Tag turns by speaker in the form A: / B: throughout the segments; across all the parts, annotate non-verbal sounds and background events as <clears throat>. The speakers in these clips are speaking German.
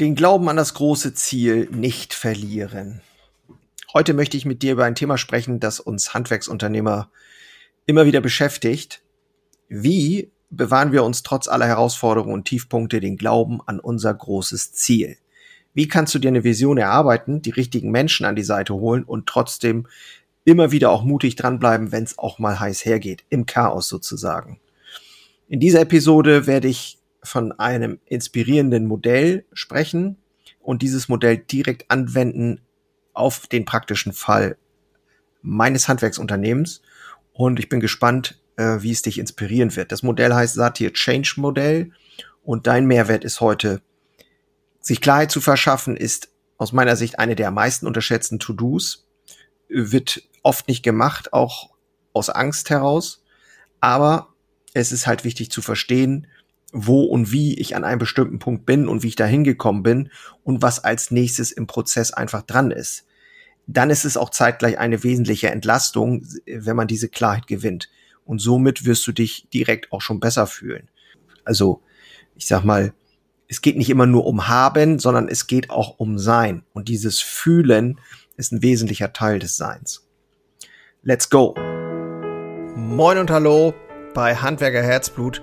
A: Den Glauben an das große Ziel nicht verlieren. Heute möchte ich mit dir über ein Thema sprechen, das uns Handwerksunternehmer immer wieder beschäftigt. Wie bewahren wir uns trotz aller Herausforderungen und Tiefpunkte den Glauben an unser großes Ziel? Wie kannst du dir eine Vision erarbeiten, die richtigen Menschen an die Seite holen und trotzdem immer wieder auch mutig dranbleiben, wenn es auch mal heiß hergeht, im Chaos sozusagen? In dieser Episode werde ich von einem inspirierenden Modell sprechen und dieses Modell direkt anwenden auf den praktischen Fall meines Handwerksunternehmens. Und ich bin gespannt, äh, wie es dich inspirieren wird. Das Modell heißt Satir Change Modell und dein Mehrwert ist heute, sich Klarheit zu verschaffen, ist aus meiner Sicht eine der am meisten unterschätzten To-Dos, wird oft nicht gemacht, auch aus Angst heraus. Aber es ist halt wichtig zu verstehen, wo und wie ich an einem bestimmten Punkt bin und wie ich da hingekommen bin und was als nächstes im Prozess einfach dran ist. Dann ist es auch zeitgleich eine wesentliche Entlastung, wenn man diese Klarheit gewinnt. Und somit wirst du dich direkt auch schon besser fühlen. Also, ich sag mal, es geht nicht immer nur um haben, sondern es geht auch um sein. Und dieses Fühlen ist ein wesentlicher Teil des Seins. Let's go! Moin und hallo bei Handwerker Herzblut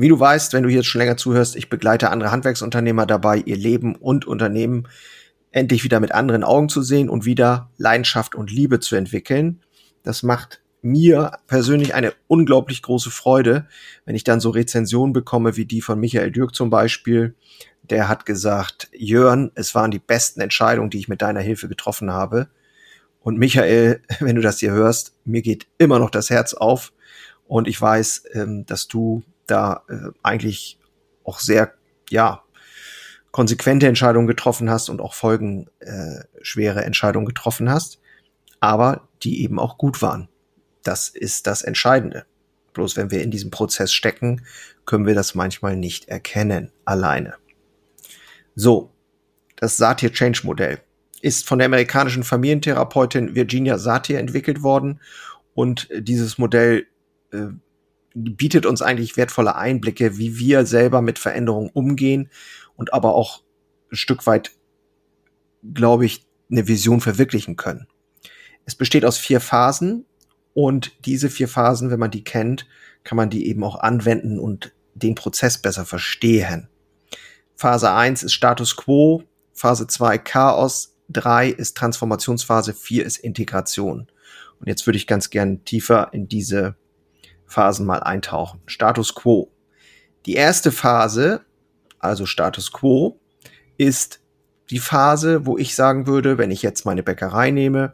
A: wie du weißt, wenn du hier schon länger zuhörst, ich begleite andere Handwerksunternehmer dabei, ihr Leben und Unternehmen endlich wieder mit anderen Augen zu sehen und wieder Leidenschaft und Liebe zu entwickeln. Das macht mir persönlich eine unglaublich große Freude, wenn ich dann so Rezensionen bekomme wie die von Michael Dürk zum Beispiel. Der hat gesagt, Jörn, es waren die besten Entscheidungen, die ich mit deiner Hilfe getroffen habe. Und Michael, <laughs> wenn du das hier hörst, mir geht immer noch das Herz auf. Und ich weiß, ähm, dass du da äh, eigentlich auch sehr, ja, konsequente Entscheidungen getroffen hast und auch folgenschwere äh, Entscheidungen getroffen hast, aber die eben auch gut waren. Das ist das Entscheidende. Bloß wenn wir in diesem Prozess stecken, können wir das manchmal nicht erkennen, alleine. So, das Satir Change Modell ist von der amerikanischen Familientherapeutin Virginia Satir entwickelt worden und dieses Modell äh, bietet uns eigentlich wertvolle Einblicke, wie wir selber mit Veränderungen umgehen und aber auch ein Stück weit, glaube ich, eine Vision verwirklichen können. Es besteht aus vier Phasen und diese vier Phasen, wenn man die kennt, kann man die eben auch anwenden und den Prozess besser verstehen. Phase 1 ist Status Quo, Phase 2 Chaos, 3 ist Transformationsphase, 4 ist Integration. Und jetzt würde ich ganz gern tiefer in diese Phasen mal eintauchen. Status quo. Die erste Phase, also Status quo, ist die Phase, wo ich sagen würde, wenn ich jetzt meine Bäckerei nehme,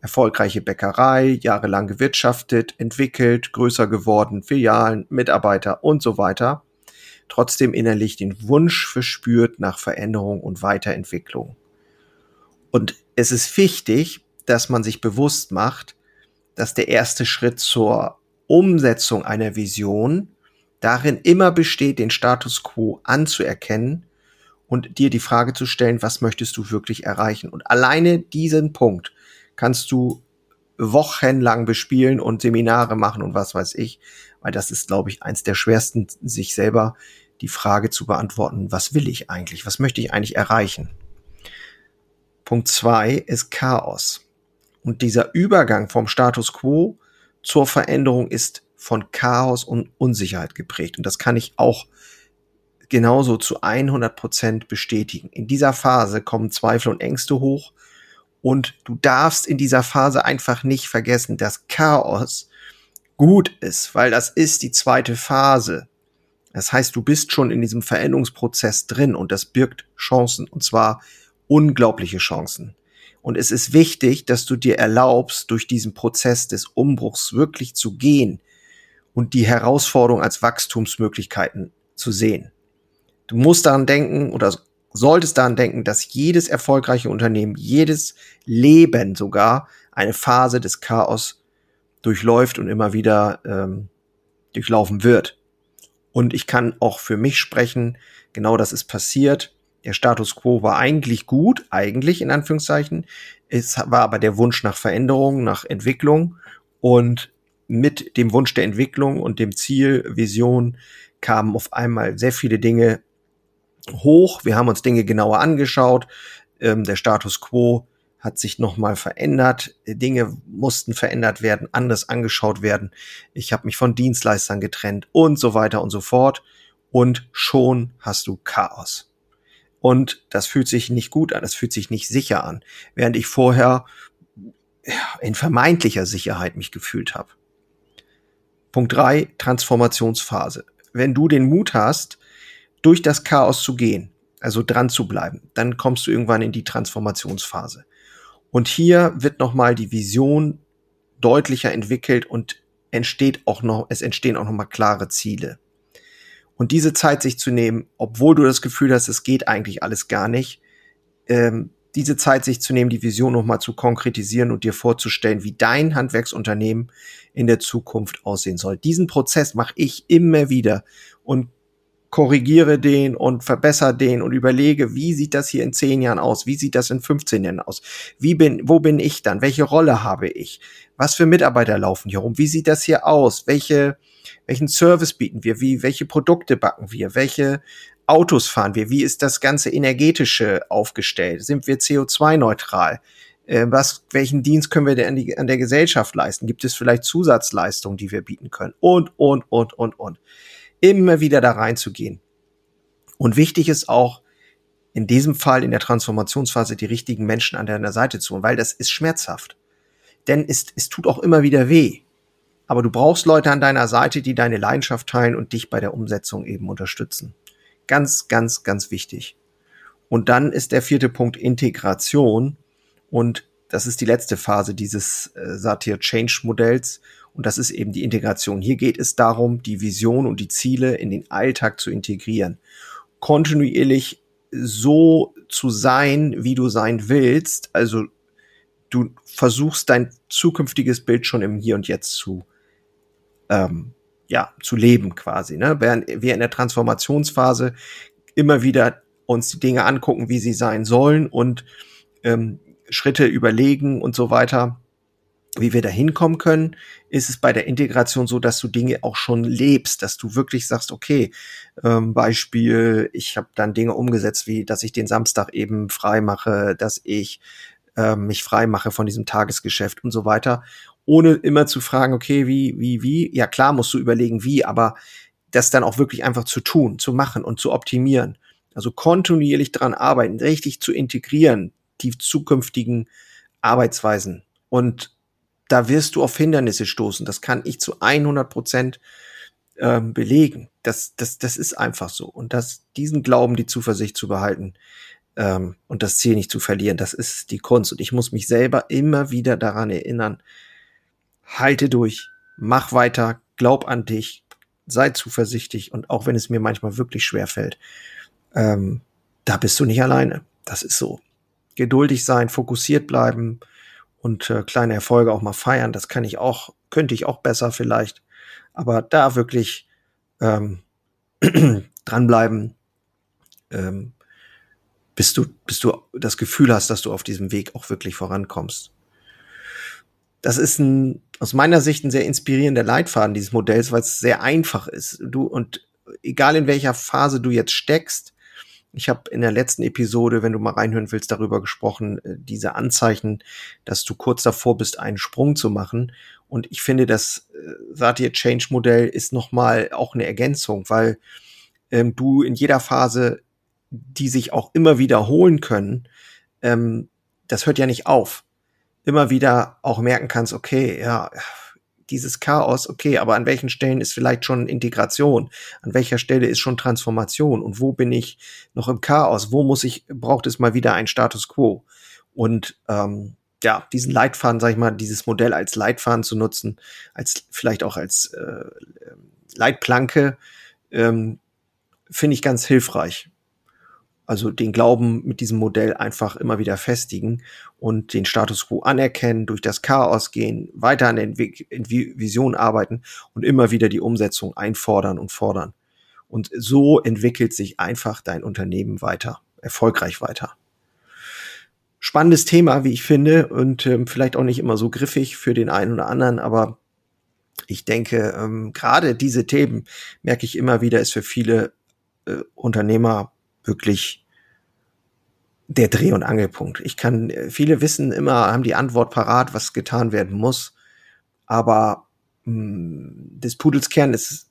A: erfolgreiche Bäckerei, jahrelang gewirtschaftet, entwickelt, größer geworden, Filialen, Mitarbeiter und so weiter, trotzdem innerlich den Wunsch verspürt nach Veränderung und Weiterentwicklung. Und es ist wichtig, dass man sich bewusst macht, dass der erste Schritt zur Umsetzung einer Vision darin immer besteht, den Status quo anzuerkennen und dir die Frage zu stellen, was möchtest du wirklich erreichen? Und alleine diesen Punkt kannst du wochenlang bespielen und Seminare machen und was weiß ich, weil das ist, glaube ich, eins der schwersten, sich selber die Frage zu beantworten, was will ich eigentlich? Was möchte ich eigentlich erreichen? Punkt zwei ist Chaos. Und dieser Übergang vom Status quo zur Veränderung ist von Chaos und Unsicherheit geprägt. Und das kann ich auch genauso zu 100 Prozent bestätigen. In dieser Phase kommen Zweifel und Ängste hoch. Und du darfst in dieser Phase einfach nicht vergessen, dass Chaos gut ist, weil das ist die zweite Phase. Das heißt, du bist schon in diesem Veränderungsprozess drin und das birgt Chancen und zwar unglaubliche Chancen. Und es ist wichtig, dass du dir erlaubst, durch diesen Prozess des Umbruchs wirklich zu gehen und die Herausforderung als Wachstumsmöglichkeiten zu sehen. Du musst daran denken oder solltest daran denken, dass jedes erfolgreiche Unternehmen, jedes Leben sogar eine Phase des Chaos durchläuft und immer wieder ähm, durchlaufen wird. Und ich kann auch für mich sprechen, genau das ist passiert. Der Status quo war eigentlich gut, eigentlich in Anführungszeichen. Es war aber der Wunsch nach Veränderung, nach Entwicklung. Und mit dem Wunsch der Entwicklung und dem Ziel, Vision, kamen auf einmal sehr viele Dinge hoch. Wir haben uns Dinge genauer angeschaut. Ähm, der Status quo hat sich nochmal verändert. Dinge mussten verändert werden, anders angeschaut werden. Ich habe mich von Dienstleistern getrennt und so weiter und so fort. Und schon hast du Chaos. Und das fühlt sich nicht gut an, das fühlt sich nicht sicher an, während ich vorher in vermeintlicher Sicherheit mich gefühlt habe. Punkt drei Transformationsphase. Wenn du den Mut hast, durch das Chaos zu gehen, also dran zu bleiben, dann kommst du irgendwann in die Transformationsphase. Und hier wird nochmal die Vision deutlicher entwickelt und entsteht auch noch, es entstehen auch nochmal klare Ziele. Und diese Zeit sich zu nehmen, obwohl du das Gefühl hast, es geht eigentlich alles gar nicht, ähm, diese Zeit sich zu nehmen, die Vision nochmal zu konkretisieren und dir vorzustellen, wie dein Handwerksunternehmen in der Zukunft aussehen soll. Diesen Prozess mache ich immer wieder und korrigiere den und verbessere den und überlege, wie sieht das hier in zehn Jahren aus? Wie sieht das in 15 Jahren aus? Wie bin, wo bin ich dann? Welche Rolle habe ich? Was für Mitarbeiter laufen hier rum? Wie sieht das hier aus? Welche, welchen Service bieten wir? Wie, welche Produkte backen wir? Welche Autos fahren wir? Wie ist das ganze energetische aufgestellt? Sind wir CO2-neutral? Äh, was, welchen Dienst können wir denn an, der Gesellschaft leisten? Gibt es vielleicht Zusatzleistungen, die wir bieten können? Und, und, und, und, und immer wieder da reinzugehen. Und wichtig ist auch, in diesem Fall in der Transformationsphase die richtigen Menschen an deiner Seite zu holen, weil das ist schmerzhaft. Denn es, es tut auch immer wieder weh. Aber du brauchst Leute an deiner Seite, die deine Leidenschaft teilen und dich bei der Umsetzung eben unterstützen. Ganz, ganz, ganz wichtig. Und dann ist der vierte Punkt Integration. Und das ist die letzte Phase dieses äh, Satir Change Modells. Und das ist eben die Integration. Hier geht es darum, die Vision und die Ziele in den Alltag zu integrieren. Kontinuierlich so zu sein, wie du sein willst. Also du versuchst dein zukünftiges Bild schon im Hier und Jetzt zu, ähm, ja, zu leben quasi. Ne? Während wir in der Transformationsphase immer wieder uns die Dinge angucken, wie sie sein sollen und ähm, Schritte überlegen und so weiter wie wir da hinkommen können, ist es bei der Integration so, dass du Dinge auch schon lebst, dass du wirklich sagst, okay, ähm, Beispiel, ich habe dann Dinge umgesetzt, wie dass ich den Samstag eben frei mache, dass ich ähm, mich frei mache von diesem Tagesgeschäft und so weiter, ohne immer zu fragen, okay, wie, wie, wie, ja klar musst du überlegen, wie, aber das dann auch wirklich einfach zu tun, zu machen und zu optimieren. Also kontinuierlich dran arbeiten, richtig zu integrieren, die zukünftigen Arbeitsweisen. Und da wirst du auf Hindernisse stoßen. Das kann ich zu 100 Prozent ähm, belegen. Das, das, das ist einfach so. Und das, diesen Glauben, die Zuversicht zu behalten ähm, und das Ziel nicht zu verlieren, das ist die Kunst. Und ich muss mich selber immer wieder daran erinnern, halte durch, mach weiter, glaub an dich, sei zuversichtlich und auch wenn es mir manchmal wirklich schwer fällt, ähm, da bist du nicht alleine. Das ist so. Geduldig sein, fokussiert bleiben, und äh, kleine Erfolge auch mal feiern. Das kann ich auch, könnte ich auch besser vielleicht. Aber da wirklich ähm, <clears throat> dranbleiben, ähm, bis du, bis du das Gefühl hast, dass du auf diesem Weg auch wirklich vorankommst. Das ist ein, aus meiner Sicht ein sehr inspirierender Leitfaden dieses Modells, weil es sehr einfach ist. Du und egal in welcher Phase du jetzt steckst, ich habe in der letzten Episode, wenn du mal reinhören willst, darüber gesprochen, äh, diese Anzeichen, dass du kurz davor bist, einen Sprung zu machen. Und ich finde, das äh, Satir Change Modell ist nochmal auch eine Ergänzung, weil ähm, du in jeder Phase, die sich auch immer wiederholen können, ähm, das hört ja nicht auf. Immer wieder auch merken kannst, okay, ja, dieses Chaos, okay, aber an welchen Stellen ist vielleicht schon Integration? An welcher Stelle ist schon Transformation? Und wo bin ich noch im Chaos? Wo muss ich, braucht es mal wieder ein Status quo? Und ähm, ja, diesen Leitfaden, sag ich mal, dieses Modell als Leitfaden zu nutzen, als vielleicht auch als äh, Leitplanke, ähm, finde ich ganz hilfreich. Also den Glauben mit diesem Modell einfach immer wieder festigen und den Status quo anerkennen, durch das Chaos gehen, weiter an der Vision arbeiten und immer wieder die Umsetzung einfordern und fordern. Und so entwickelt sich einfach dein Unternehmen weiter, erfolgreich weiter. Spannendes Thema, wie ich finde, und ähm, vielleicht auch nicht immer so griffig für den einen oder anderen, aber ich denke, ähm, gerade diese Themen merke ich immer wieder, ist für viele äh, Unternehmer wirklich der Dreh- und Angelpunkt. Ich kann, äh, viele wissen immer, haben die Antwort parat, was getan werden muss, aber mh, hm, des Pudels Kern ist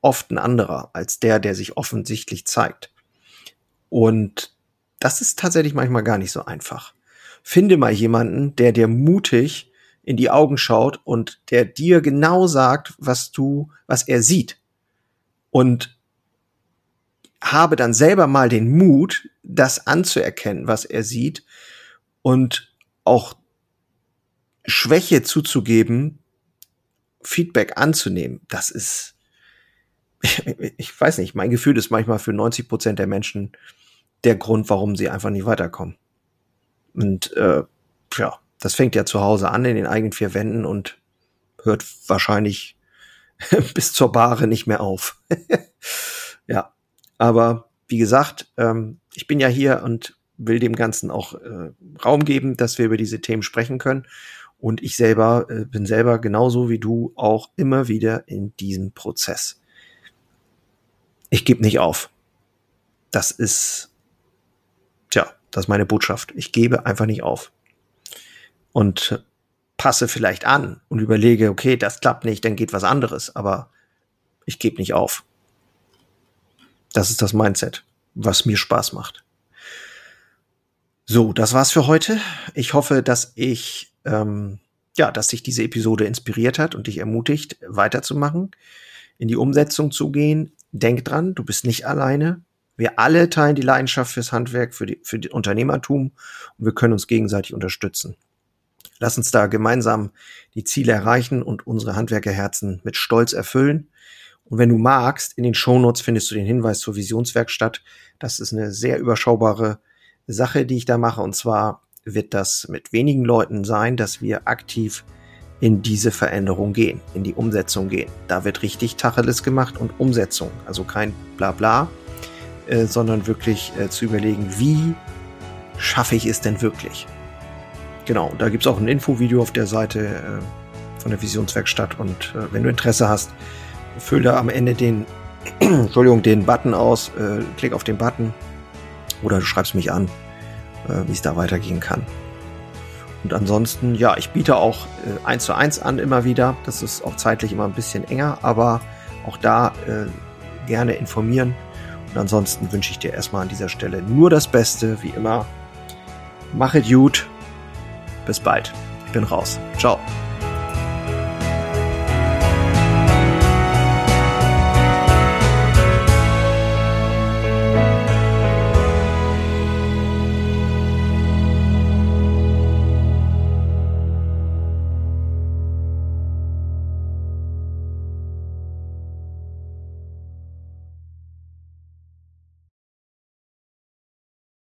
A: oft ein anderer als der, der sich offensichtlich zeigt. Und das ist tatsächlich manchmal gar nicht so einfach. Finde mal jemanden, der dir mutig in die Augen schaut und der dir genau sagt, was du, was er sieht. Und habe dann selber mal den Mut, das anzuerkennen, was er sieht und auch Schwäche zuzugeben, Feedback anzunehmen. Das ist, <laughs> ich weiß nicht, mein Gefühl ist manchmal für 90 Prozent der Menschen der Grund, warum sie einfach nicht weiterkommen. Und äh, ja, das fängt ja zu Hause an in den eigenen vier Wänden und hört wahrscheinlich <laughs> bis zur Bahre nicht mehr auf. <laughs> ja, aber wie gesagt, ähm, ich bin ja hier und will dem Ganzen auch äh, Raum geben, dass wir über diese Themen sprechen können. Und ich selber äh, bin selber genauso wie du auch immer wieder in diesem Prozess. Ich gebe nicht auf. Das ist, tja, das ist meine Botschaft. Ich gebe einfach nicht auf und passe vielleicht an und überlege, okay, das klappt nicht, dann geht was anderes, aber ich gebe nicht auf. Das ist das Mindset, was mir Spaß macht. So, das war's für heute. Ich hoffe, dass ich ähm, ja, dass sich diese Episode inspiriert hat und dich ermutigt, weiterzumachen, in die Umsetzung zu gehen. Denk dran, du bist nicht alleine. Wir alle teilen die Leidenschaft fürs Handwerk, für, die, für die Unternehmertum und wir können uns gegenseitig unterstützen. Lass uns da gemeinsam die Ziele erreichen und unsere Handwerkerherzen mit Stolz erfüllen. Und wenn du magst, in den Shownotes findest du den Hinweis zur Visionswerkstatt. Das ist eine sehr überschaubare Sache, die ich da mache. Und zwar wird das mit wenigen Leuten sein, dass wir aktiv in diese Veränderung gehen, in die Umsetzung gehen. Da wird richtig Tacheles gemacht und Umsetzung. Also kein Blabla, äh, sondern wirklich äh, zu überlegen, wie schaffe ich es denn wirklich? Genau, da gibt's auch ein Infovideo auf der Seite äh, von der Visionswerkstatt und äh, wenn du Interesse hast, füll da am Ende den, <clears throat> Entschuldigung, den Button aus, äh, klick auf den Button oder du schreibst mich an, äh, wie es da weitergehen kann. Und ansonsten, ja, ich biete auch äh, 1 zu 1 an immer wieder. Das ist auch zeitlich immer ein bisschen enger, aber auch da äh, gerne informieren. Und ansonsten wünsche ich dir erstmal an dieser Stelle nur das Beste, wie immer. Mach es gut bis bald. Ich bin raus. Ciao.